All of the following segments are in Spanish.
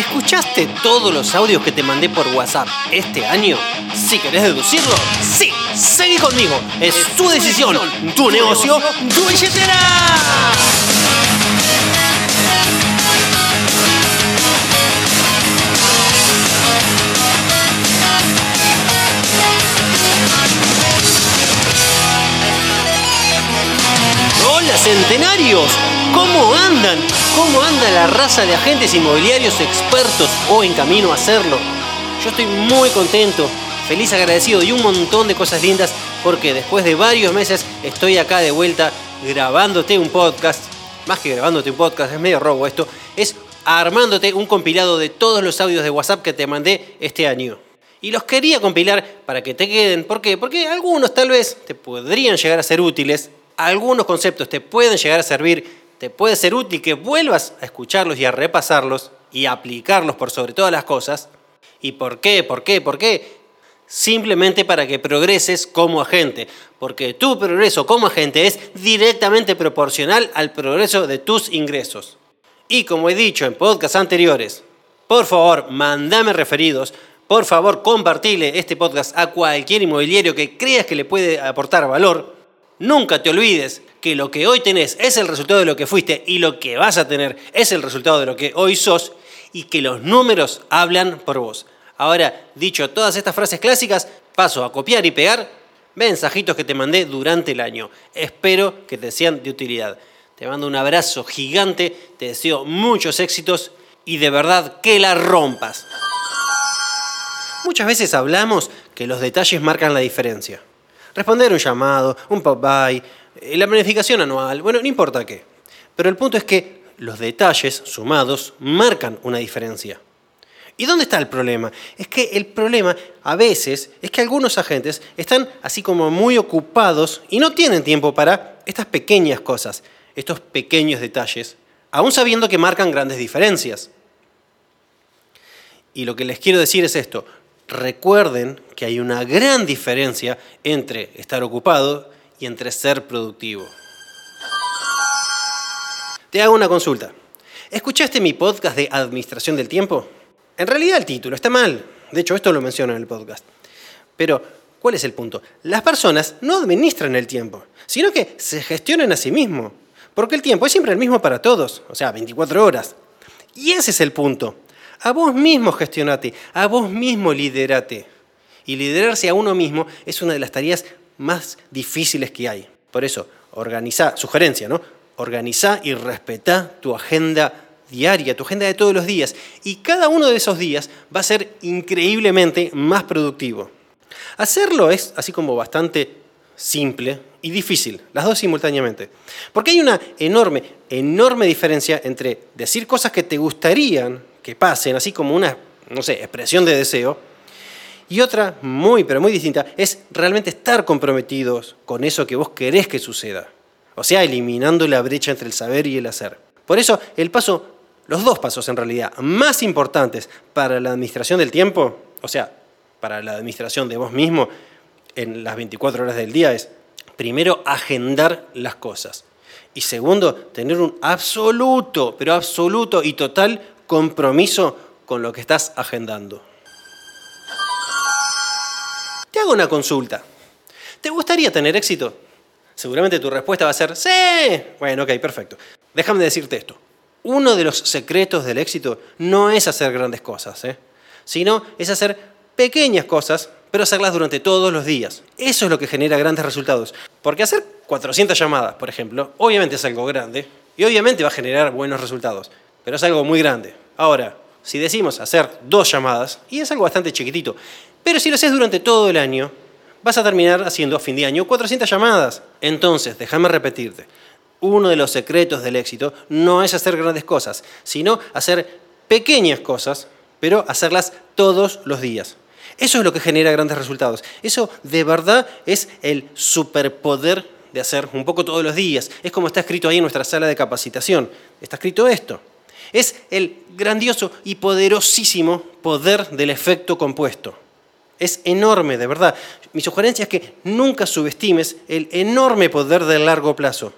¿Escuchaste todos los audios que te mandé por WhatsApp este año? Si querés deducirlo, sí, seguí conmigo. Es tu decisión, tu negocio, tu billetera. Hola centenarios, ¿cómo andan? ¿Cómo anda la raza de agentes inmobiliarios expertos o en camino a hacerlo? Yo estoy muy contento, feliz, agradecido y un montón de cosas lindas porque después de varios meses estoy acá de vuelta grabándote un podcast. Más que grabándote un podcast, es medio robo esto, es armándote un compilado de todos los audios de WhatsApp que te mandé este año. Y los quería compilar para que te queden. ¿Por qué? Porque algunos tal vez te podrían llegar a ser útiles algunos conceptos te pueden llegar a servir, te puede ser útil que vuelvas a escucharlos y a repasarlos y a aplicarlos por sobre todas las cosas. ¿Y por qué? ¿Por qué? ¿Por qué? Simplemente para que progreses como agente, porque tu progreso como agente es directamente proporcional al progreso de tus ingresos. Y como he dicho en podcasts anteriores, por favor, mandame referidos, por favor, compartile este podcast a cualquier inmobiliario que creas que le puede aportar valor Nunca te olvides que lo que hoy tenés es el resultado de lo que fuiste y lo que vas a tener es el resultado de lo que hoy sos y que los números hablan por vos. Ahora, dicho todas estas frases clásicas, paso a copiar y pegar mensajitos que te mandé durante el año. Espero que te sean de utilidad. Te mando un abrazo gigante, te deseo muchos éxitos y de verdad que la rompas. Muchas veces hablamos que los detalles marcan la diferencia. Responder un llamado, un pop-by, eh, la planificación anual, bueno, no importa qué. Pero el punto es que los detalles sumados marcan una diferencia. ¿Y dónde está el problema? Es que el problema a veces es que algunos agentes están así como muy ocupados y no tienen tiempo para estas pequeñas cosas, estos pequeños detalles, aún sabiendo que marcan grandes diferencias. Y lo que les quiero decir es esto, recuerden que hay una gran diferencia entre estar ocupado y entre ser productivo. Te hago una consulta. ¿Escuchaste mi podcast de Administración del Tiempo? En realidad el título está mal. De hecho, esto lo menciono en el podcast. Pero, ¿cuál es el punto? Las personas no administran el tiempo, sino que se gestionan a sí mismos. Porque el tiempo es siempre el mismo para todos, o sea, 24 horas. Y ese es el punto. A vos mismo gestionate, a vos mismo liderate. Y liderarse a uno mismo es una de las tareas más difíciles que hay. Por eso, organiza, sugerencia, ¿no? Organiza y respeta tu agenda diaria, tu agenda de todos los días. Y cada uno de esos días va a ser increíblemente más productivo. Hacerlo es así como bastante simple y difícil, las dos simultáneamente. Porque hay una enorme, enorme diferencia entre decir cosas que te gustarían que pasen, así como una, no sé, expresión de deseo. Y otra, muy, pero muy distinta, es realmente estar comprometidos con eso que vos querés que suceda. O sea, eliminando la brecha entre el saber y el hacer. Por eso, el paso, los dos pasos en realidad más importantes para la administración del tiempo, o sea, para la administración de vos mismo en las 24 horas del día es, primero, agendar las cosas. Y segundo, tener un absoluto, pero absoluto y total compromiso con lo que estás agendando. Te hago una consulta. ¿Te gustaría tener éxito? Seguramente tu respuesta va a ser, sí. Bueno, ok, perfecto. Déjame decirte esto. Uno de los secretos del éxito no es hacer grandes cosas, ¿eh? sino es hacer pequeñas cosas, pero hacerlas durante todos los días. Eso es lo que genera grandes resultados. Porque hacer 400 llamadas, por ejemplo, obviamente es algo grande y obviamente va a generar buenos resultados pero es algo muy grande. Ahora, si decimos hacer dos llamadas, y es algo bastante chiquitito, pero si lo haces durante todo el año, vas a terminar haciendo a fin de año 400 llamadas. Entonces, déjame repetirte, uno de los secretos del éxito no es hacer grandes cosas, sino hacer pequeñas cosas, pero hacerlas todos los días. Eso es lo que genera grandes resultados. Eso de verdad es el superpoder de hacer un poco todos los días. Es como está escrito ahí en nuestra sala de capacitación. Está escrito esto. Es el grandioso y poderosísimo poder del efecto compuesto. Es enorme, de verdad. Mi sugerencia es que nunca subestimes el enorme poder del largo plazo.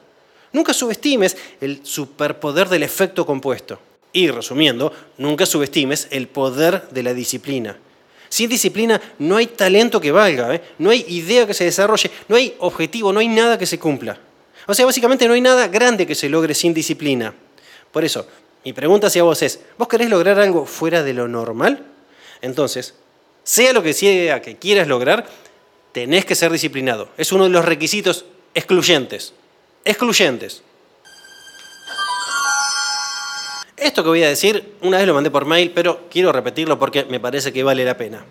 Nunca subestimes el superpoder del efecto compuesto. Y resumiendo, nunca subestimes el poder de la disciplina. Sin disciplina no hay talento que valga, ¿eh? no hay idea que se desarrolle, no hay objetivo, no hay nada que se cumpla. O sea, básicamente no hay nada grande que se logre sin disciplina. Por eso, mi pregunta hacia vos es, ¿vos querés lograr algo fuera de lo normal? Entonces, sea lo que sea que quieras lograr, tenés que ser disciplinado. Es uno de los requisitos excluyentes. Excluyentes. Esto que voy a decir, una vez lo mandé por mail, pero quiero repetirlo porque me parece que vale la pena.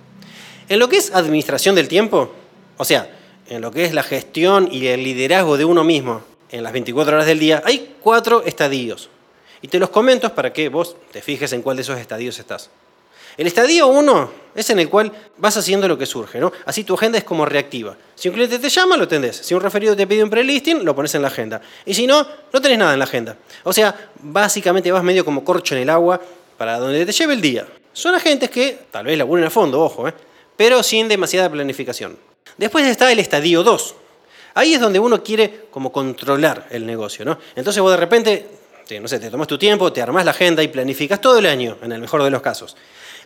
En lo que es administración del tiempo, o sea, en lo que es la gestión y el liderazgo de uno mismo en las 24 horas del día, hay cuatro estadios. Y te los comento para que vos te fijes en cuál de esos estadios estás. El estadio 1 es en el cual vas haciendo lo que surge, ¿no? Así tu agenda es como reactiva. Si un cliente te llama, lo tendés. Si un referido te pide un prelisting, lo pones en la agenda. Y si no, no tenés nada en la agenda. O sea, básicamente vas medio como corcho en el agua para donde te lleve el día. Son agentes que tal vez laburen a fondo, ojo, ¿eh? pero sin demasiada planificación. Después está el estadio 2. Ahí es donde uno quiere como controlar el negocio, ¿no? Entonces vos de repente, no sé, te tomas tu tiempo, te armás la agenda y planificas todo el año, en el mejor de los casos.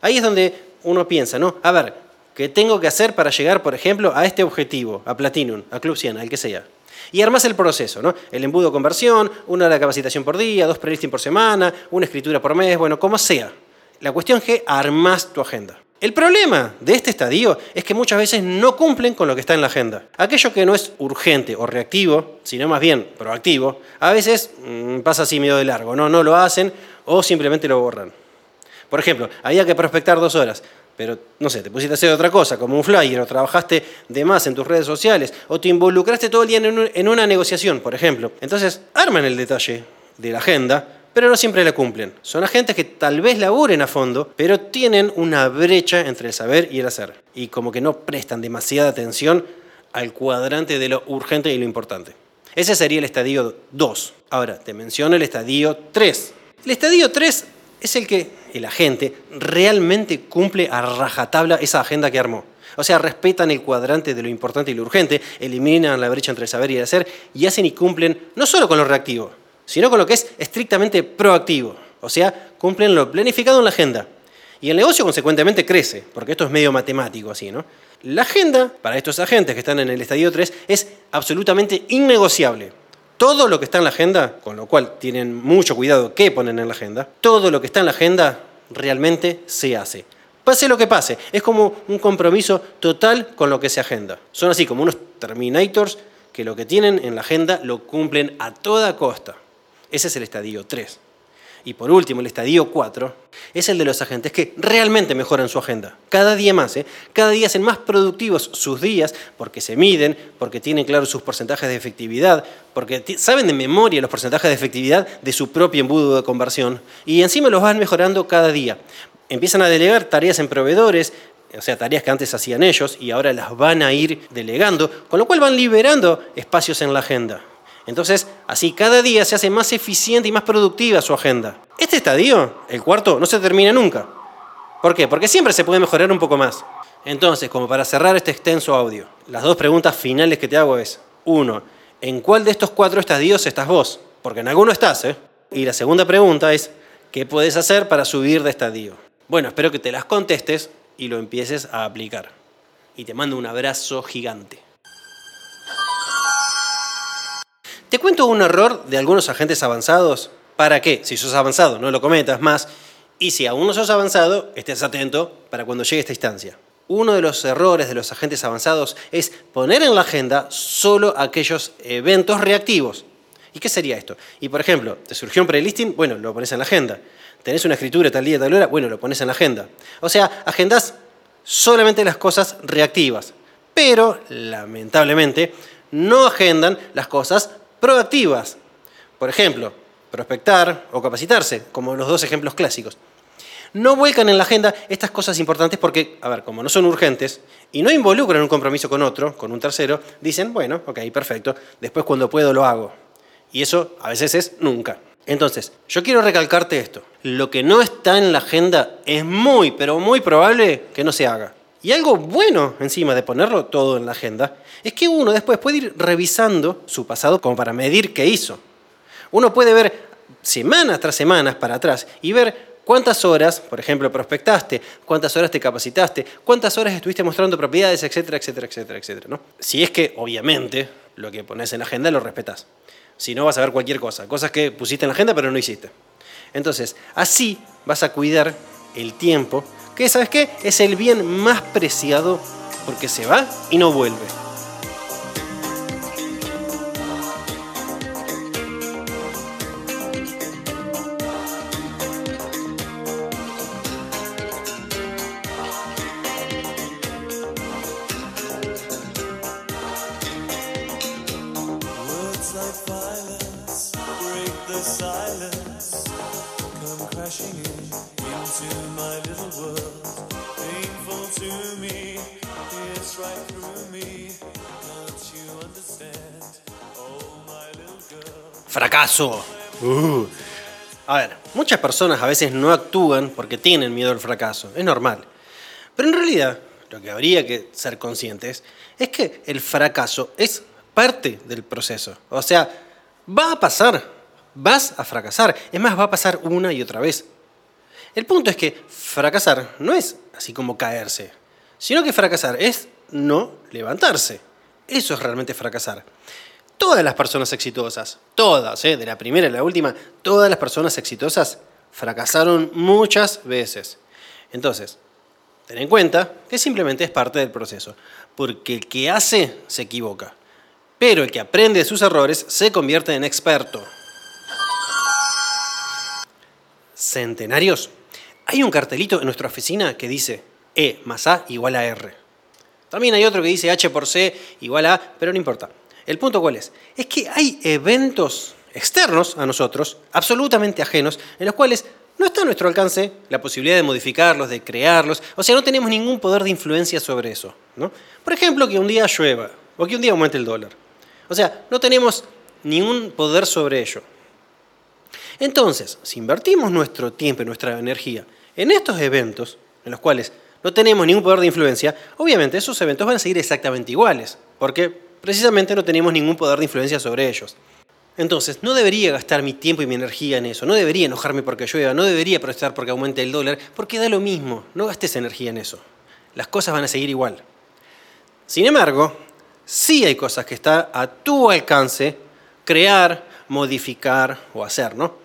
Ahí es donde uno piensa, ¿no? A ver, ¿qué tengo que hacer para llegar, por ejemplo, a este objetivo, a Platinum, a Club 100, al que sea? Y armas el proceso, ¿no? El embudo conversión, una hora de capacitación por día, dos prelisting por semana, una escritura por mes, bueno, como sea. La cuestión es que armas tu agenda. El problema de este estadio es que muchas veces no cumplen con lo que está en la agenda. Aquello que no es urgente o reactivo, sino más bien proactivo, a veces mm, pasa así medio de largo, ¿no? No lo hacen o simplemente lo borran. Por ejemplo, había que prospectar dos horas, pero no sé, te pusiste a hacer otra cosa, como un flyer, o trabajaste de más en tus redes sociales, o te involucraste todo el día en, una negociación, por ejemplo. Entonces, arman el detalle de la agenda, pero no siempre la cumplen. Son agentes que tal vez laburen a fondo, pero tienen una brecha entre el saber y el hacer. Y como que no prestan demasiada atención al cuadrante de lo urgente y lo importante. Ese sería el estadio 2. Ahora, te menciono el estadio 3. El estadio 3 es el que el agente realmente cumple a rajatabla esa agenda que armó. O sea, respetan el cuadrante de lo importante y lo urgente, eliminan la brecha entre el saber y el hacer y hacen y cumplen no solo con lo reactivo, sino con lo que es estrictamente proactivo. O sea, cumplen lo planificado en la agenda. Y el negocio consecuentemente crece, porque esto es medio matemático así, ¿no? La agenda, para estos agentes que están en el estadio 3, es absolutamente innegociable todo lo que está en la agenda, con lo cual tienen mucho cuidado qué ponen en la agenda, todo lo que está en la agenda realmente se hace. Pase lo que pase, es como un compromiso total con lo que se agenda. Son así como unos terminators que lo que tienen en la agenda lo cumplen a toda costa. Ese es el estadio 3. Y por último, el estadio 4 es el de los agentes que realmente mejoran su agenda. Cada día más, ¿eh? cada día hacen más productivos sus días porque se miden, porque tienen claros sus porcentajes de efectividad, porque saben de memoria los porcentajes de efectividad de su propio embudo de conversión y encima los van mejorando cada día. Empiezan a delegar tareas en proveedores, o sea, tareas que antes hacían ellos y ahora las van a ir delegando, con lo cual van liberando espacios en la agenda. Entonces, así cada día se hace más eficiente y más productiva su agenda. Este estadio, el cuarto, no se termina nunca. ¿Por qué? Porque siempre se puede mejorar un poco más. Entonces, como para cerrar este extenso audio, las dos preguntas finales que te hago es, uno, ¿en cuál de estos cuatro estadios estás vos? Porque en alguno estás, ¿eh? Y la segunda pregunta es, ¿qué puedes hacer para subir de estadio? Bueno, espero que te las contestes y lo empieces a aplicar. Y te mando un abrazo gigante. Te cuento un error de algunos agentes avanzados para que, si sos avanzado, no lo cometas más, y si aún no sos avanzado, estés atento para cuando llegue esta instancia. Uno de los errores de los agentes avanzados es poner en la agenda solo aquellos eventos reactivos. ¿Y qué sería esto? Y por ejemplo, te surgió un prelisting, bueno, lo pones en la agenda. Tenés una escritura tal día, tal hora, bueno, lo pones en la agenda. O sea, agendas solamente las cosas reactivas. Pero, lamentablemente, no agendan las cosas proactivas. Por ejemplo, prospectar o capacitarse, como los dos ejemplos clásicos. No vuelcan en la agenda estas cosas importantes porque, a ver, como no son urgentes y no involucran un compromiso con otro, con un tercero, dicen, bueno, ok, perfecto, después cuando puedo lo hago. Y eso a veces es nunca. Entonces, yo quiero recalcarte esto. Lo que no está en la agenda es muy, pero muy probable que no se haga. Y algo bueno encima de ponerlo todo en la agenda es que uno después puede ir revisando su pasado como para medir qué hizo. Uno puede ver semanas tras semanas para atrás y ver cuántas horas, por ejemplo, prospectaste, cuántas horas te capacitaste, cuántas horas estuviste mostrando propiedades, etcétera, etcétera, etcétera, etcétera. ¿no? Si es que, obviamente, lo que pones en la agenda lo respetas. Si no, vas a ver cualquier cosa, cosas que pusiste en la agenda pero no hiciste. Entonces, así vas a cuidar el tiempo, que sabes qué, es el bien más preciado porque se va y no vuelve. Fracaso. Uh. A ver, muchas personas a veces no actúan porque tienen miedo al fracaso. Es normal. Pero en realidad, lo que habría que ser conscientes es que el fracaso es parte del proceso. O sea, va a pasar. Vas a fracasar. Es más, va a pasar una y otra vez. El punto es que fracasar no es así como caerse, sino que fracasar es no levantarse. Eso es realmente fracasar. Todas las personas exitosas, todas, ¿eh? de la primera a la última, todas las personas exitosas fracasaron muchas veces. Entonces, ten en cuenta que simplemente es parte del proceso, porque el que hace se equivoca, pero el que aprende de sus errores se convierte en experto. Centenarios. Hay un cartelito en nuestra oficina que dice E más A igual a R. También hay otro que dice H por C igual a A, pero no importa. El punto cuál es? Es que hay eventos externos a nosotros, absolutamente ajenos, en los cuales no está a nuestro alcance la posibilidad de modificarlos, de crearlos, o sea, no tenemos ningún poder de influencia sobre eso. ¿no? Por ejemplo, que un día llueva o que un día aumente el dólar. O sea, no tenemos ningún poder sobre ello. Entonces, si invertimos nuestro tiempo y nuestra energía en estos eventos, en los cuales no tenemos ningún poder de influencia, obviamente esos eventos van a seguir exactamente iguales, porque precisamente no tenemos ningún poder de influencia sobre ellos. Entonces, no debería gastar mi tiempo y mi energía en eso, no debería enojarme porque llueva, no debería protestar porque aumente el dólar, porque da lo mismo, no gastes energía en eso. Las cosas van a seguir igual. Sin embargo, sí hay cosas que están a tu alcance crear, modificar o hacer, ¿no?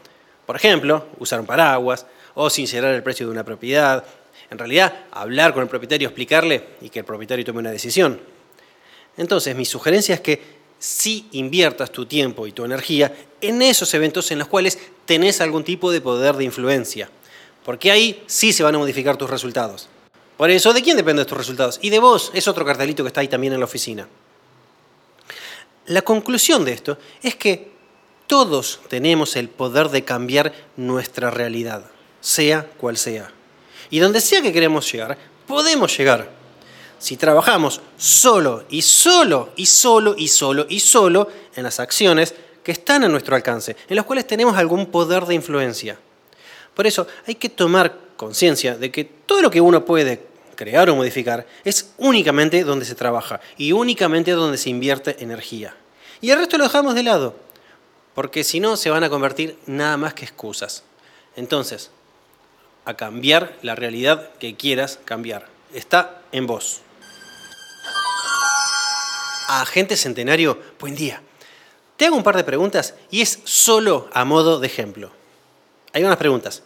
Por ejemplo, usar un paraguas o sincerar el precio de una propiedad. En realidad, hablar con el propietario, explicarle y que el propietario tome una decisión. Entonces, mi sugerencia es que si inviertas tu tiempo y tu energía en esos eventos en los cuales tenés algún tipo de poder de influencia, porque ahí sí se van a modificar tus resultados. Por eso, ¿de quién dependen tus resultados? Y de vos, es otro cartelito que está ahí también en la oficina. La conclusión de esto es que todos tenemos el poder de cambiar nuestra realidad, sea cual sea. Y donde sea que queremos llegar, podemos llegar si trabajamos solo y solo y solo y solo y solo en las acciones que están a nuestro alcance, en las cuales tenemos algún poder de influencia. Por eso hay que tomar conciencia de que todo lo que uno puede crear o modificar es únicamente donde se trabaja y únicamente donde se invierte energía. Y el resto lo dejamos de lado, porque si no se van a convertir nada más que excusas. Entonces, a cambiar la realidad que quieras cambiar. Está en vos. Agente Centenario, buen día. Te hago un par de preguntas y es solo a modo de ejemplo. Hay unas preguntas.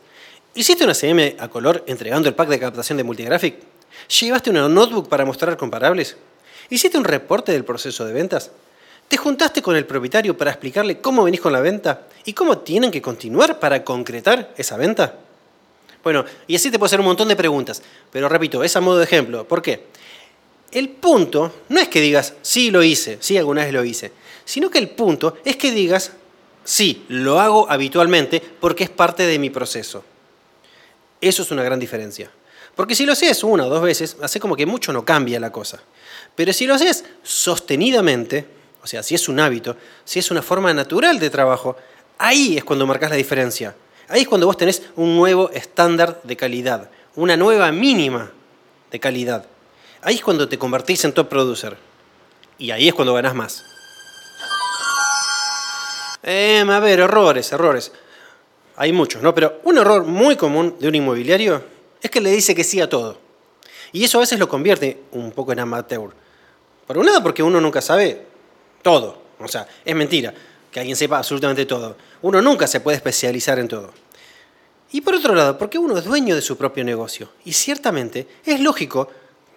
¿Hiciste una CM a color entregando el pack de captación de Multigraphic? ¿Llevaste una notebook para mostrar comparables? ¿Hiciste un reporte del proceso de ventas? ¿Te juntaste con el propietario para explicarle cómo venís con la venta y cómo tienen que continuar para concretar esa venta? Bueno, y así te puedo hacer un montón de preguntas, pero repito, es a modo de ejemplo. ¿Por qué? El punto no es que digas, sí lo hice, sí alguna vez lo hice, sino que el punto es que digas, sí, lo hago habitualmente porque es parte de mi proceso. Eso es una gran diferencia. Porque si lo haces una o dos veces, hace como que mucho no cambia la cosa. Pero si lo haces sostenidamente, o sea, si es un hábito, si es una forma natural de trabajo, ahí es cuando marcas la diferencia. Ahí es cuando vos tenés un nuevo estándar de calidad, una nueva mínima de calidad. Ahí es cuando te convertís en top producer. Y ahí es cuando ganás más. Eh, a ver, errores, errores. hay muchos, ¿no? Pero un error muy común de un inmobiliario es que le dice que sí a todo. Y eso a veces lo convierte un poco en amateur. Por un lado, porque uno nunca sabe todo. O sea, es mentira que alguien sepa absolutamente todo. Uno nunca se puede especializar en todo. Y por otro lado, porque uno es dueño de su propio negocio. Y ciertamente es lógico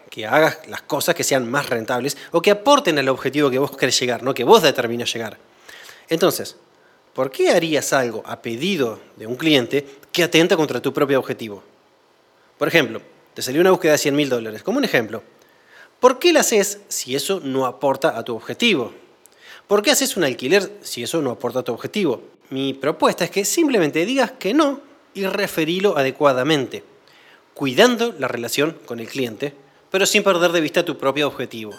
que hagas las cosas que sean más rentables o que aporten al objetivo que vos querés llegar, no que vos determines llegar. Entonces, ¿por qué harías algo a pedido de un cliente que atenta contra tu propio objetivo? Por ejemplo, te salió una búsqueda de 100 mil dólares, como un ejemplo. ¿Por qué la haces si eso no aporta a tu objetivo? ¿Por qué haces un alquiler si eso no aporta a tu objetivo? Mi propuesta es que simplemente digas que no y referilo adecuadamente, cuidando la relación con el cliente, pero sin perder de vista tu propio objetivo.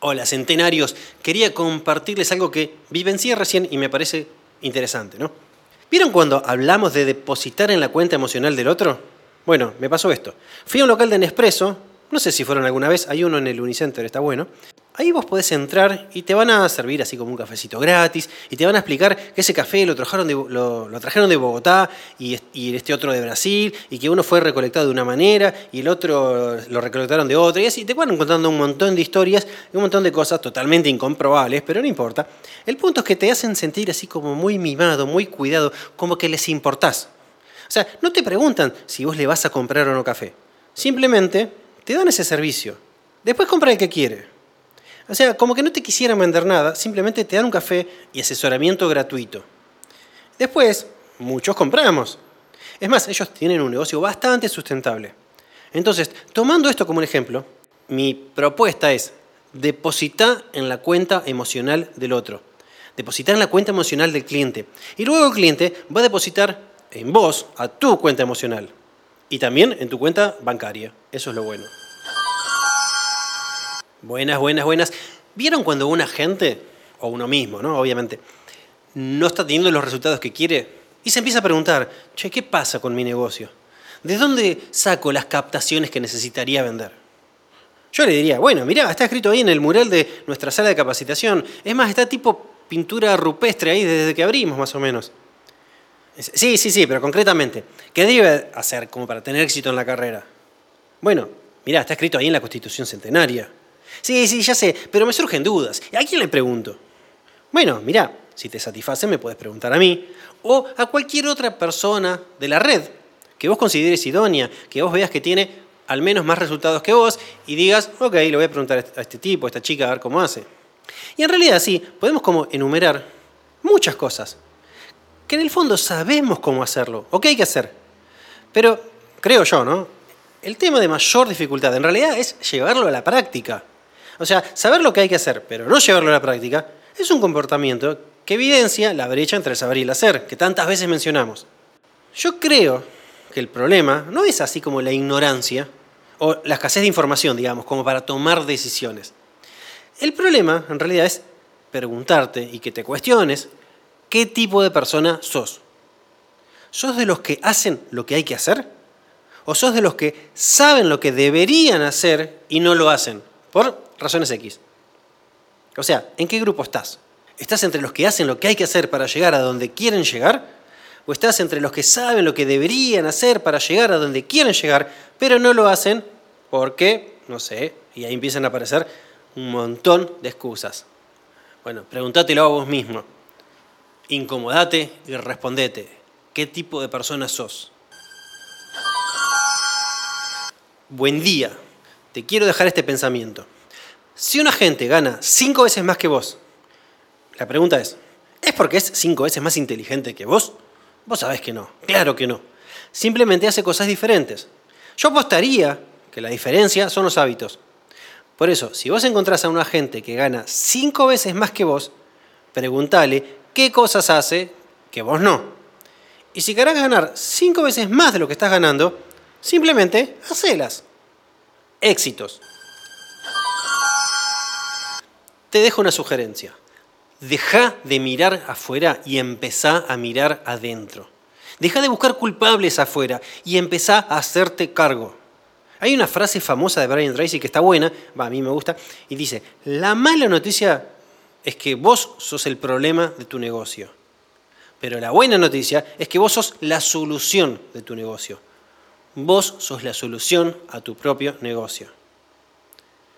Hola, centenarios. Quería compartirles algo que vivencié recién y me parece interesante, ¿no? ¿Vieron cuando hablamos de depositar en la cuenta emocional del otro? Bueno, me pasó esto. Fui a un local de Nespresso, no sé si fueron alguna vez, hay uno en el Unicenter, está bueno. Ahí vos podés entrar y te van a servir así como un cafecito gratis y te van a explicar que ese café lo trajeron de, lo, trajeron de Bogotá y, y, este otro de Brasil y que uno fue recolectado de una manera y el otro lo recolectaron de otra y así te van contando un montón de historias y un montón de cosas totalmente incomprobables, pero no importa. El punto es que te hacen sentir así como muy mimado, muy cuidado, como que les importás. O sea, no te preguntan si vos le vas a comprar o no café. Simplemente te dan ese servicio. Después compra el que quiere. O sea, como que no te quisieran vender nada, simplemente te dan un café y asesoramiento gratuito. Después, muchos compramos. Es más, ellos tienen un negocio bastante sustentable. Entonces, tomando esto como un ejemplo, mi propuesta es depositar en la cuenta emocional del otro. Depositar en la cuenta emocional del cliente. Y luego el cliente va a depositar en vos, a tu cuenta emocional. Y también en tu cuenta bancaria. Eso es lo bueno. Buenas, buenas, buenas. ¿Vieron cuando una gente, o uno mismo, ¿no? Obviamente, no está teniendo los resultados que quiere y se empieza a preguntar, che, ¿qué pasa con mi negocio? ¿De dónde saco las captaciones que necesitaría vender? Yo le diría, bueno, mirá, está escrito ahí en el mural de nuestra sala de capacitación. Es más, está tipo pintura rupestre ahí desde que abrimos, más o menos. Sí, sí, sí, pero concretamente, ¿qué debe hacer como para tener éxito en la carrera? Bueno, mirá, está escrito ahí en la Constitución Centenaria. Sí, sí, ya sé, pero me surgen dudas. ¿A quién le pregunto? Bueno, mira, si te satisface me puedes preguntar a mí o a cualquier otra persona de la red que vos consideres idónea, que vos veas que tiene al menos más resultados que vos y digas, ok, le voy a preguntar a este tipo, a esta chica, a ver cómo hace. Y en realidad sí, podemos como enumerar muchas cosas, que en el fondo sabemos cómo hacerlo o qué hay que hacer. Pero creo yo, ¿no? El tema de mayor dificultad en realidad es llevarlo a la práctica. O sea, saber lo que hay que hacer, pero no llevarlo a la práctica, es un comportamiento que evidencia la brecha entre el saber y el hacer, que tantas veces mencionamos. Yo creo que el problema no es así como la ignorancia o la escasez de información, digamos, como para tomar decisiones. El problema, en realidad, es preguntarte y que te cuestiones qué tipo de persona sos. ¿Sos de los que hacen lo que hay que hacer? ¿O sos de los que saben lo que deberían hacer y no lo hacen? Por razones X. O sea, ¿en qué grupo estás? ¿Estás entre los que hacen lo que hay que hacer para llegar a donde quieren llegar? ¿O estás entre los que saben lo que deberían hacer para llegar a donde quieren llegar, pero no lo hacen porque, no sé, y ahí empiezan a aparecer un montón de excusas? Bueno, pregúntatelo a vos mismo. Incomodate y respondete. ¿Qué tipo de persona sos? Buen día. Te quiero dejar este pensamiento. Si una gente gana cinco veces más que vos, la pregunta es, ¿es porque es cinco veces más inteligente que vos? Vos sabés que no, claro que no. Simplemente hace cosas diferentes. Yo apostaría que la diferencia son los hábitos. Por eso, si vos encontrás a una gente que gana cinco veces más que vos, pregúntale qué cosas hace que vos no. Y si querés ganar cinco veces más de lo que estás ganando, simplemente hacelas. Éxitos te dejo una sugerencia. Deja de mirar afuera y empezá a mirar adentro. Deja de buscar culpables afuera y empezá a hacerte cargo. Hay una frase famosa de Brian Tracy que está buena, a mí me gusta, y dice, la mala noticia es que vos sos el problema de tu negocio. Pero la buena noticia es que vos sos la solución de tu negocio. Vos sos la solución a tu propio negocio.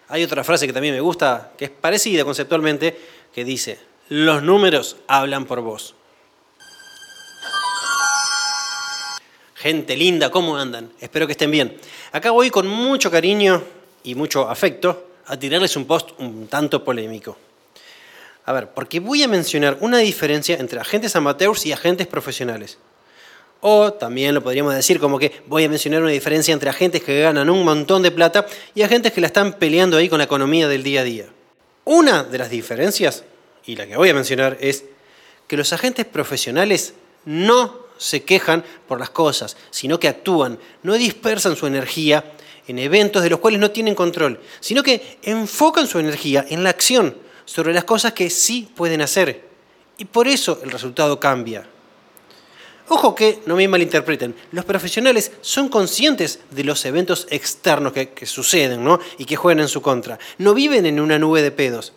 Hay otra frase que también me gusta, que es parecida conceptualmente, que dice, los números hablan por vos. Gente linda, ¿cómo andan? Espero que estén bien. Acá voy con mucho cariño y mucho afecto a tirarles un post un tanto polémico. A ver, porque voy a mencionar una diferencia entre agentes amateurs y agentes profesionales. O también lo podríamos decir como que voy a mencionar una diferencia entre agentes que ganan un montón de plata y agentes que la están peleando ahí con la economía del día a día. Una de las diferencias, y la que voy a mencionar, es que los agentes profesionales no se quejan por las cosas, sino que actúan, no dispersan su energía en eventos de los cuales no tienen control, sino que enfocan su energía en la acción sobre las cosas que sí pueden hacer. Y por eso el resultado cambia. Ojo que, no me malinterpreten, los profesionales son conscientes de los eventos externos que, suceden ¿no? y que juegan en su contra. No viven en una nube de pedos.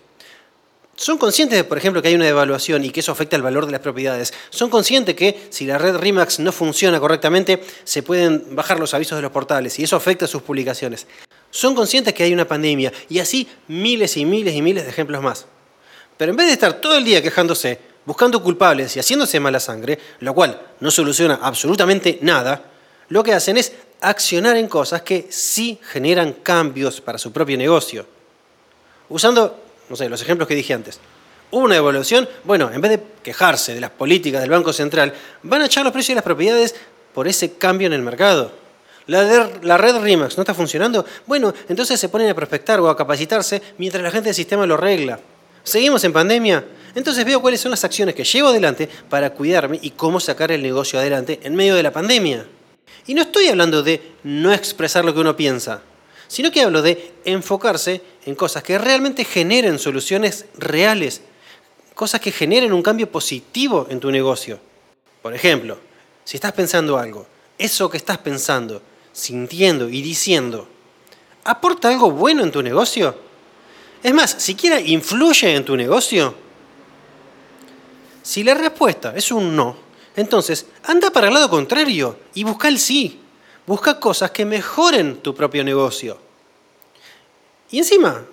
Son conscientes, de, por ejemplo, que hay una devaluación y que eso afecta el valor de las propiedades. Son conscientes que si la red RIMAX no funciona correctamente, se pueden bajar los avisos de los portales y eso afecta sus publicaciones. Son conscientes que hay una pandemia y así miles y miles y miles de ejemplos más. Pero en vez de estar todo el día quejándose, buscando culpables y haciéndose mala sangre, lo cual no soluciona absolutamente nada, lo que hacen es accionar en cosas que sí generan cambios para su propio negocio. Usando, no sé, los ejemplos que dije antes. Hubo una evolución, bueno, en vez de quejarse de las políticas del Banco Central, van a echar los precios de las propiedades por ese cambio en el mercado. La, la red RIMAX no está funcionando, bueno, entonces se ponen a prospectar o a capacitarse mientras la gente del sistema lo arregla. ¿Seguimos en pandemia? Entonces veo cuáles son las acciones que llevo adelante para cuidarme y cómo sacar el negocio adelante en medio de la pandemia. Y no estoy hablando de no expresar lo que uno piensa, sino que hablo de enfocarse en cosas que realmente generen soluciones reales, cosas que generen un cambio positivo en tu negocio. Por ejemplo, si estás pensando algo, eso que estás pensando, sintiendo y diciendo, ¿aporta algo bueno en tu negocio? Es más, siquiera influye en tu negocio. Si la respuesta es un no, entonces anda para el lado contrario y busca el sí. Busca cosas que mejoren tu propio negocio. Y encima,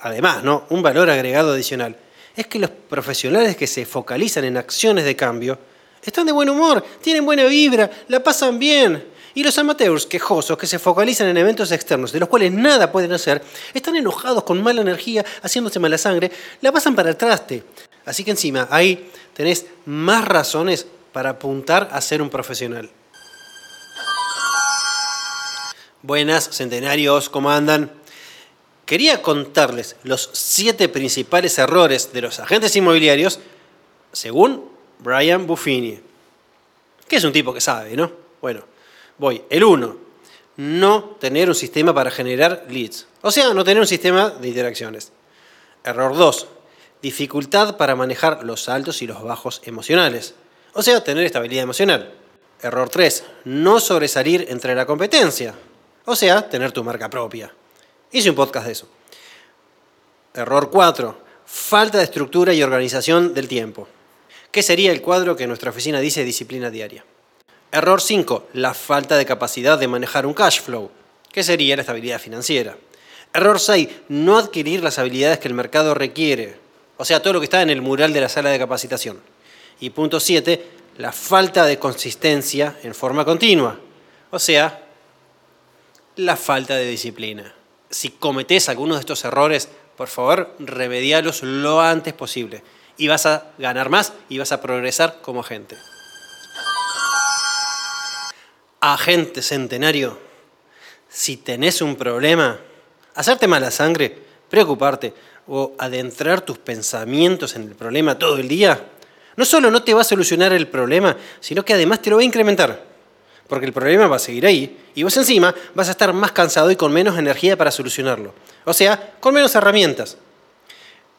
además, ¿no? un valor agregado adicional, es que los profesionales que se focalizan en acciones de cambio están de buen humor, tienen buena vibra, la pasan bien y los amateurs quejosos que se focalizan en eventos externos, de los cuales nada pueden hacer, están enojados con mala energía, haciéndose mala sangre, la pasan para el traste. Así que encima ahí tenés más razones para apuntar a ser un profesional. Buenas, centenarios, ¿cómo andan? Quería contarles los siete principales errores de los agentes inmobiliarios según Brian Buffini, que es un tipo que sabe, ¿no? Bueno, Voy. El 1. No tener un sistema para generar leads. O sea, no tener un sistema de interacciones. Error 2. Dificultad para manejar los altos y los bajos emocionales. O sea, tener estabilidad emocional. Error 3. No sobresalir entre la competencia. O sea, tener tu marca propia. Hice un podcast de eso. Error 4. Falta de estructura y organización del tiempo. ¿Qué sería el cuadro que nuestra oficina dice disciplina diaria? Error 5. La falta de capacidad de manejar un cash flow, que sería la estabilidad financiera. Error 6. No adquirir las habilidades que el mercado requiere, o sea, todo lo que está en el mural de la sala de capacitación. Y punto 7. La falta de consistencia en forma continua, o sea, la falta de disciplina. Si cometés algunos de estos errores, por favor, remedialos lo antes posible. Y vas a ganar más y vas a progresar como agente agente centenario, si tenés un problema, hacerte mala sangre, preocuparte o adentrar tus pensamientos en el problema todo el día, no solo no te va a solucionar el problema, sino que además te lo va a incrementar. Porque el problema va a seguir ahí y vos encima vas a estar más cansado y con menos energía para solucionarlo. O sea, con menos herramientas.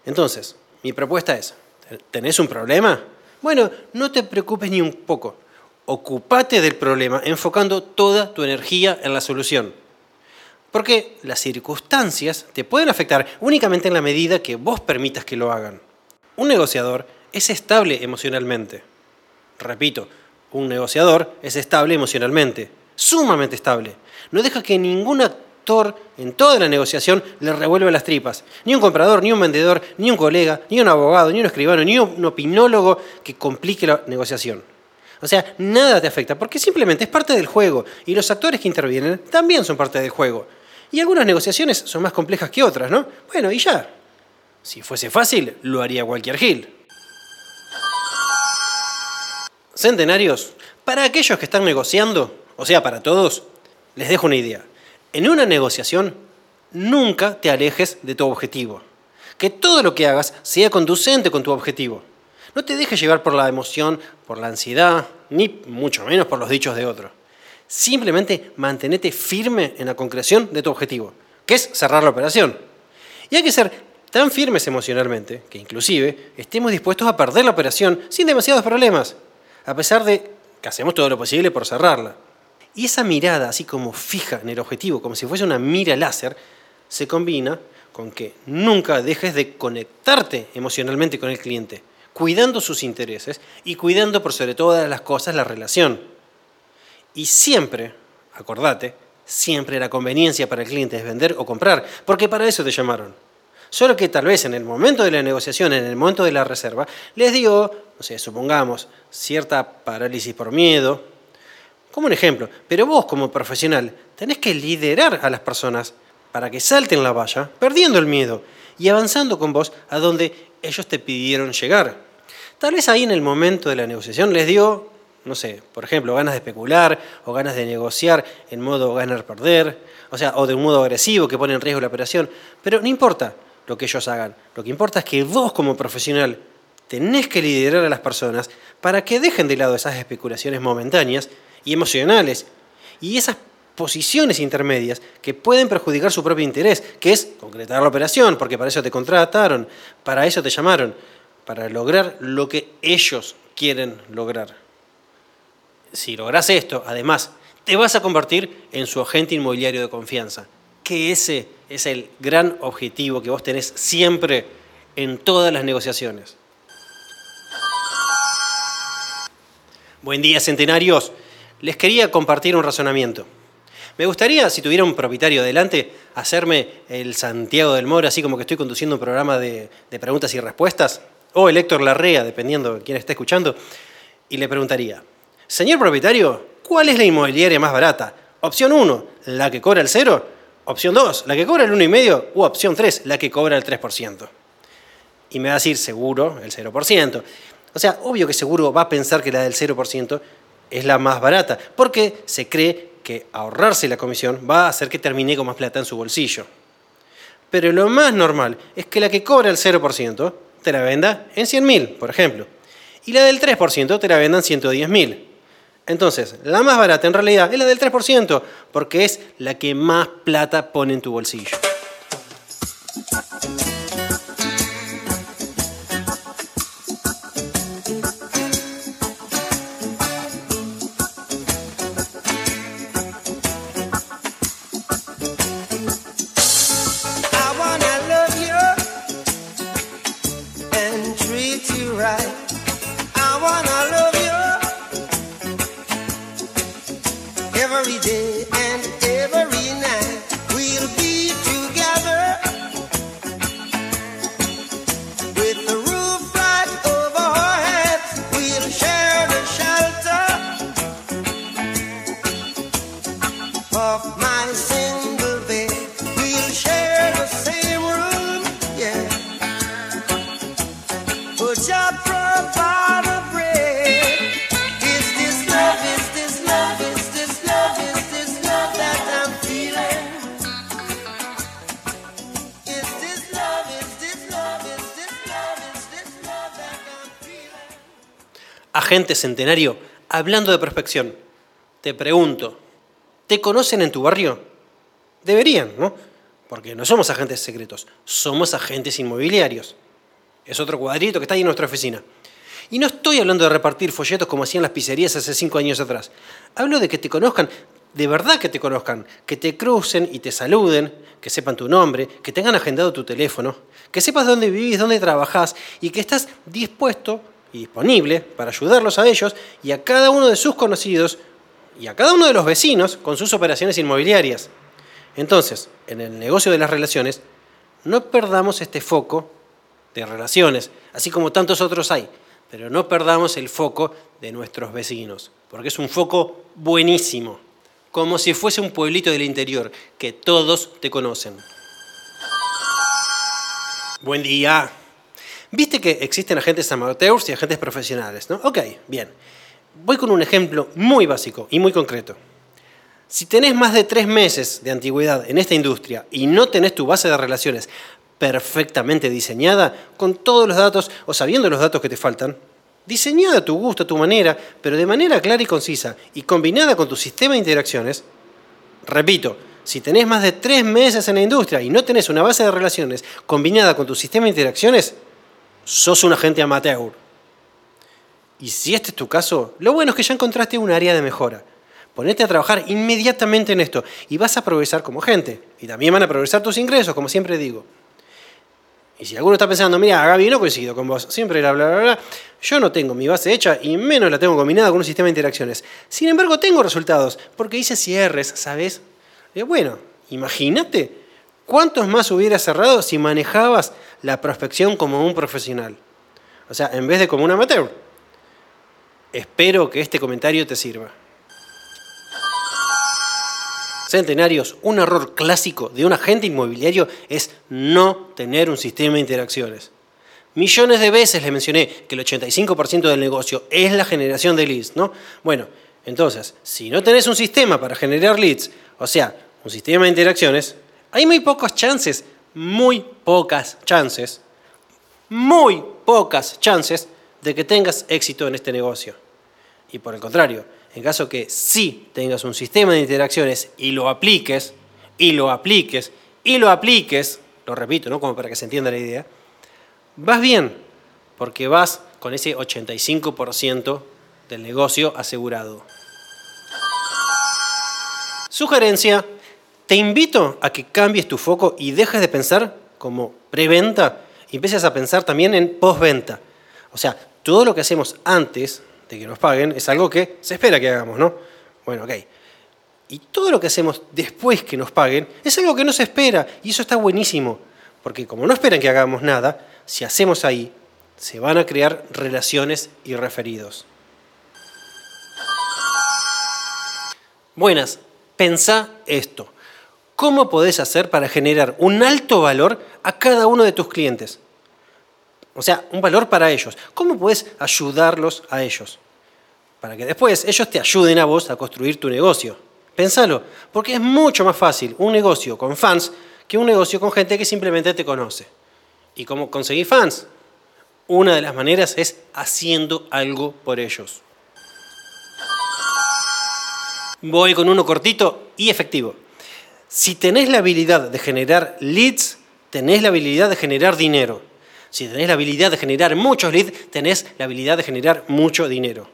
Entonces, mi propuesta es, ¿tenés un problema? Bueno, no te preocupes ni un poco ocupate del problema enfocando toda tu energía en la solución. Porque las circunstancias te pueden afectar únicamente en la medida que vos permitas que lo hagan. Un negociador es estable emocionalmente. Repito, un negociador es estable emocionalmente, sumamente estable. No deja que ningún actor en toda la negociación le revuelva las tripas. Ni un comprador, ni un vendedor, ni un colega, ni un abogado, ni un escribano, ni un opinólogo que complique la negociación. O sea, nada te afecta, porque simplemente es parte del juego y los actores que intervienen también son parte del juego. Y algunas negociaciones son más complejas que otras, ¿no? Bueno, y ya. Si fuese fácil, lo haría cualquier Gil. Centenarios, para aquellos que están negociando, o sea, para todos, les dejo una idea. En una negociación, nunca te alejes de tu objetivo. Que todo lo que hagas sea conducente con tu objetivo. No te dejes llevar por la emoción, por la ansiedad, ni mucho menos por los dichos de otro. Simplemente mantenete firme en la concreción de tu objetivo, que es cerrar la operación. Y hay que ser tan firmes emocionalmente que inclusive estemos dispuestos a perder la operación sin demasiados problemas, a pesar de que hacemos todo lo posible por cerrarla. Y esa mirada, así como fija en el objetivo, como si fuese una mira láser, se combina con que nunca dejes de conectarte emocionalmente con el cliente, cuidando sus intereses y cuidando por sobre todas las cosas la relación. Y siempre, acordate, siempre la conveniencia para el cliente es vender o comprar, porque para eso te llamaron. Solo que tal vez en el momento de la negociación, en el momento de la reserva, les dio, no sé, supongamos, cierta parálisis por miedo, como un ejemplo. Pero vos como profesional tenés que liderar a las personas para que salten la valla, perdiendo el miedo y avanzando con vos a donde ellos te pidieron llegar. Tal vez ahí en el momento de la negociación les dio, no sé, por ejemplo, ganas de especular o ganas de negociar en modo ganar-perder, o sea, o de un modo agresivo que pone en riesgo la operación, pero no importa lo que ellos hagan. Lo que importa es que vos como profesional tenés que liderar a las personas para que dejen de lado esas especulaciones momentáneas y emocionales y esas posiciones intermedias que pueden perjudicar su propio interés, que es concretar la operación, porque para eso te contrataron, para eso te llamaron, para lograr lo que ellos quieren lograr. Si logras esto, además, te vas a convertir en su agente inmobiliario de confianza, que ese es el gran objetivo que vos tenés siempre en todas las negociaciones. Buen día, centenarios. Les quería compartir un razonamiento. Me gustaría, si tuviera un propietario delante, hacerme el Santiago del Moro, así como que estoy conduciendo un programa de, preguntas y respuestas, o el Héctor Larrea, dependiendo de quién esté escuchando, y le preguntaría, señor propietario, ¿cuál es la inmobiliaria más barata? Opción 1, la que cobra el cero. Opción 2, la que cobra el 1,5. U opción 3, la que cobra el 3%. Y me va a decir seguro el 0%. O sea, obvio que seguro va a pensar que la del 0% es la más barata, porque se cree que ahorrarse la comisión va a hacer que termine con más plata en su bolsillo. Pero lo más normal es que la que cobra el 0% te la venda en 100.000, por ejemplo, y la del 3% te la venda en 110.000. Entonces, la más barata en realidad es la del 3%, porque es la que más plata pone en tu bolsillo. Agente centenario, hablando de prospección, te pregunto, ¿te conocen en tu barrio? Deberían, ¿no? Porque no somos agentes secretos, somos agentes inmobiliarios. Es otro cuadrito que está ahí en nuestra oficina. Y no estoy hablando de repartir folletos como hacían las pizzerías hace cinco años atrás. Hablo de que te conozcan, de verdad que te conozcan, que te crucen y te saluden, que sepan tu nombre, que tengan agendado tu teléfono, que sepas dónde vivís, dónde trabajás y que estás dispuesto y disponible para ayudarlos a ellos y a cada uno de sus conocidos y a cada uno de los vecinos con sus operaciones inmobiliarias. Entonces, en el negocio de las relaciones, no perdamos este foco de relaciones, así como tantos otros hay, pero no perdamos el foco de nuestros vecinos, porque es un foco buenísimo, como si fuese un pueblito del interior, que todos te conocen. Buen día. Viste que existen agentes amateurs y agentes profesionales, ¿no? Ok, bien. Voy con un ejemplo muy básico y muy concreto. Si tenés más de tres meses de antigüedad en esta industria y no tenés tu base de relaciones perfectamente diseñada, con todos los datos o sabiendo los datos que te faltan, diseñada a tu gusto, a tu manera, pero de manera clara y concisa y combinada con tu sistema de interacciones, repito, si tenés más de tres meses en la industria y no tenés una base de relaciones combinada con tu sistema de interacciones, sos un agente amateur. Y si este es tu caso, lo bueno es que ya encontraste un área de mejora. Ponete a trabajar inmediatamente en esto y vas a progresar como gente. Y también van a progresar tus ingresos, como siempre digo. Y si alguno está pensando, mira, Gaby, no coincido con vos, siempre bla, bla, bla, bla, yo no tengo mi base hecha y menos la tengo combinada con un sistema de interacciones. Sin embargo, tengo resultados, porque hice cierres, ¿sabes? bueno, imagínate cuántos más hubieras cerrado si manejabas la prospección como un profesional. O sea, en vez de como un amateur. Espero que este comentario te sirva. Centenarios, un error clásico de un agente inmobiliario es no tener un sistema de interacciones. Millones de veces les mencioné que el 85% del negocio es la generación de leads, ¿no? Bueno, entonces, si no tenés un sistema para generar leads, o sea, un sistema de interacciones, hay muy pocas chances, muy pocas chances, muy pocas chances de que tengas éxito en este negocio. Y por el contrario, en caso que sí tengas un sistema de interacciones y lo apliques, y lo apliques, y lo apliques, lo repito, ¿no? Como para que se entienda la idea, vas bien, porque vas con ese 85% del negocio asegurado. Sugerencia, te invito a que cambies tu foco y dejes de pensar como preventa y empieces a pensar también en postventa. O sea, todo lo que hacemos antes de que nos paguen es algo que se espera que hagamos, ¿no? Bueno, ok. Y todo lo que hacemos después que nos paguen es algo que no se espera y eso está buenísimo, porque como no esperan que hagamos nada, si hacemos ahí, se van a crear relaciones y referidos. Buenas, pensá esto. ¿Cómo podés hacer para generar un alto valor a cada uno de tus clientes? O sea, un valor para ellos. ¿Cómo puedes ayudarlos a ellos? Para que después ellos te ayuden a vos a construir tu negocio. Pensalo, porque es mucho más fácil un negocio con fans que un negocio con gente que simplemente te conoce. ¿Y cómo conseguir fans? Una de las maneras es haciendo algo por ellos. Voy con uno cortito y efectivo. Si tenés la habilidad de generar leads, tenés la habilidad de generar dinero. Si tenés la habilidad de generar muchos leads, tenés la habilidad de generar mucho dinero.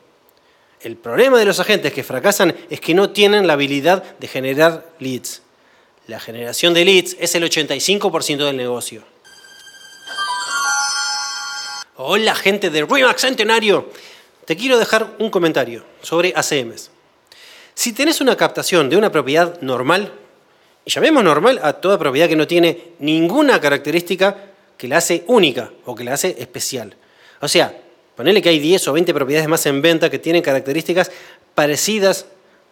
El problema de los agentes que fracasan es que no tienen la habilidad de generar leads. La generación de leads es el 85% del negocio. Hola gente de Remax Centenario. Te quiero dejar un comentario sobre ACMs. Si tenés una captación de una propiedad normal, y llamemos normal a toda propiedad que no tiene ninguna característica que la hace única o que la hace especial. O sea, ponele que hay 10 o 20 propiedades más en venta que tienen características parecidas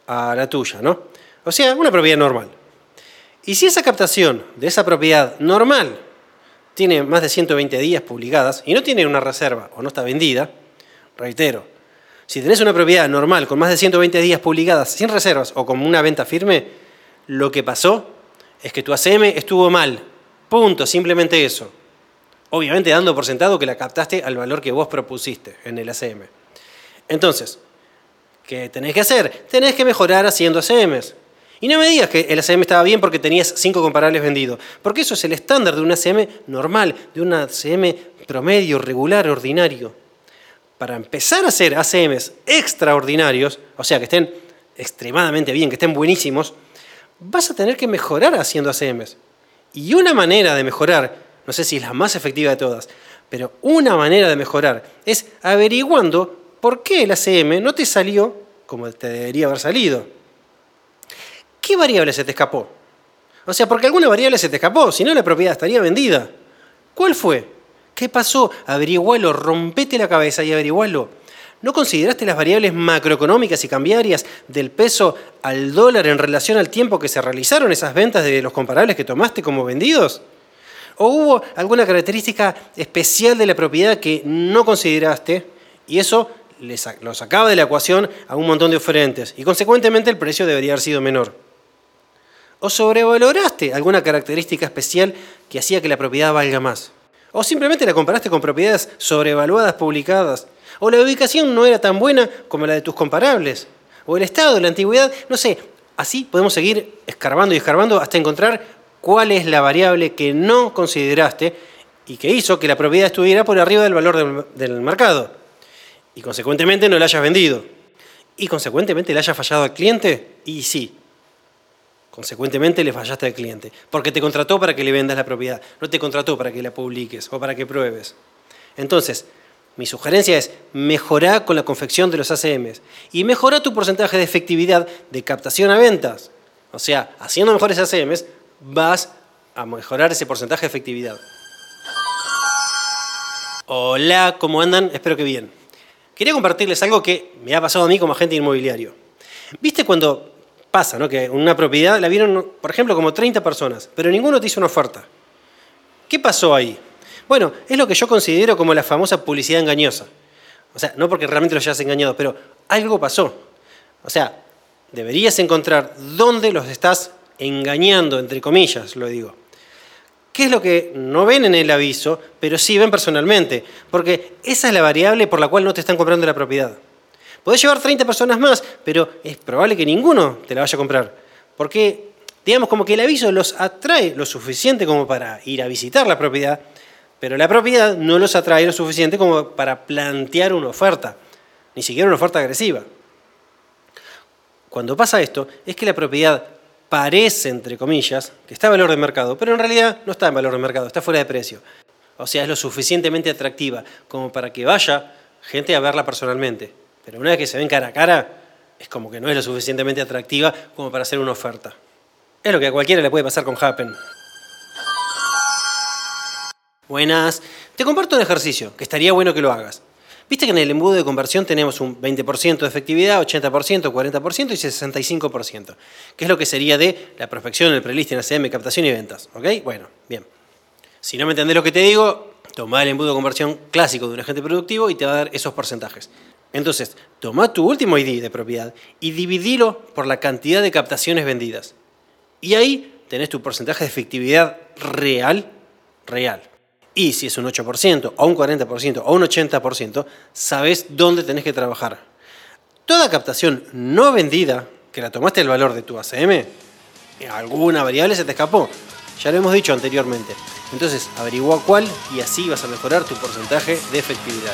a la tuya, ¿no? O sea, una propiedad normal. Y si esa captación de esa propiedad normal tiene más de 120 días publicadas y no tiene una reserva o no está vendida, reitero, si tenés una propiedad normal con más de 120 días publicadas sin reservas o con una venta firme, lo que pasó es que tu ACM estuvo mal. Punto, simplemente eso. Obviamente dando por sentado que la captaste al valor que vos propusiste en el ACM. Entonces, ¿qué tenés que hacer? Tenés que mejorar haciendo ACMs. Y no me digas que el ACM estaba bien porque tenías cinco comparables vendidos, porque eso es el estándar de un ACM normal, de un ACM promedio, regular, ordinario. Para empezar a hacer ACMs extraordinarios, o sea, que estén extremadamente bien, que estén buenísimos, vas a tener que mejorar haciendo ACMs. Y una manera de mejorar no sé si es la más efectiva de todas, Pero una manera de mejorar es averiguando por qué el ACM no te salió como te debería haber salido. ¿Qué variable se te escapó? O sea, porque alguna variable se te escapó, si no la propiedad estaría vendida. ¿Cuál fue? ¿Qué pasó? Averigualo, rompete la cabeza y averigualo. ¿No consideraste las variables macroeconómicas y cambiarias del peso al dólar en relación al tiempo que se realizaron esas ventas de los comparables que tomaste como vendidos? ¿O hubo alguna característica especial de la propiedad que no consideraste y eso lo sacaba de la ecuación a un montón de oferentes y consecuentemente el precio debería haber sido menor? ¿O sobrevaloraste alguna característica especial que hacía que la propiedad valga más? ¿O simplemente la comparaste con propiedades sobrevaluadas publicadas? ¿O la ubicación no era tan buena como la de tus comparables? ¿O el estado, la antigüedad? No sé, así podemos seguir escarbando y escarbando hasta encontrar cuál es la variable que no consideraste y que hizo que la propiedad estuviera por arriba del valor del, mercado. Y consecuentemente no la hayas vendido. Y consecuentemente le haya fallado al cliente. Y sí, consecuentemente le fallaste al cliente. Porque te contrató para que le vendas la propiedad. No te contrató para que la publiques o para que pruebes. Entonces, mi sugerencia es mejorar con la confección de los ACMs y mejora tu porcentaje de efectividad de captación a ventas. O sea, haciendo mejores ACMs, vas a mejorar ese porcentaje de efectividad. Hola, ¿cómo andan? Espero que bien. Quería compartirles algo que me ha pasado a mí como agente inmobiliario. ¿Viste cuando pasa, ¿no? que una propiedad la vieron, por ejemplo, como 30 personas, pero ninguno te hizo una oferta? ¿Qué pasó ahí? Bueno, es lo que yo considero como la famosa publicidad engañosa. O sea, no porque realmente lo hayas engañado, pero algo pasó. O sea, deberías encontrar dónde los estás engañando, entre comillas, lo digo. ¿Qué es lo que no ven en el aviso, pero sí ven personalmente? Porque esa es la variable por la cual no te están comprando la propiedad. Podés llevar 30 personas más, pero es probable que ninguno te la vaya a comprar. Porque, digamos, como que el aviso los atrae lo suficiente como para ir a visitar la propiedad, pero la propiedad no los atrae lo suficiente como para plantear una oferta, ni siquiera una oferta agresiva. Cuando pasa esto, es que la propiedad parece, entre comillas, que está en valor de mercado, pero en realidad no está en valor de mercado, está fuera de precio. O sea, es lo suficientemente atractiva como para que vaya gente a verla personalmente. Pero una vez que se ven cara a cara, es como que no es lo suficientemente atractiva como para hacer una oferta. Es lo que a cualquiera le puede pasar con Happen. Buenas. Te comparto un ejercicio que estaría bueno que lo hagas. Viste que en el embudo de conversión tenemos un 20% de efectividad, 80%, 40% y 65%, que es lo que sería de la prospección, el prelisting, ACM, captación y ventas. ¿Ok? Bueno, bien. Si no me entendés lo que te digo, toma el embudo de conversión clásico de un agente productivo y te va a dar esos porcentajes. Entonces, toma tu último ID de propiedad y dividilo por la cantidad de captaciones vendidas. Y ahí tenés tu porcentaje de efectividad real, real. Y si es un 8%, o un 40%, o un 80%, sabes dónde tenés que trabajar. Toda captación no vendida, que la tomaste el valor de tu ACM, alguna variable se te escapó. Ya lo hemos dicho anteriormente. Entonces, averigua cuál y así vas a mejorar tu porcentaje de efectividad.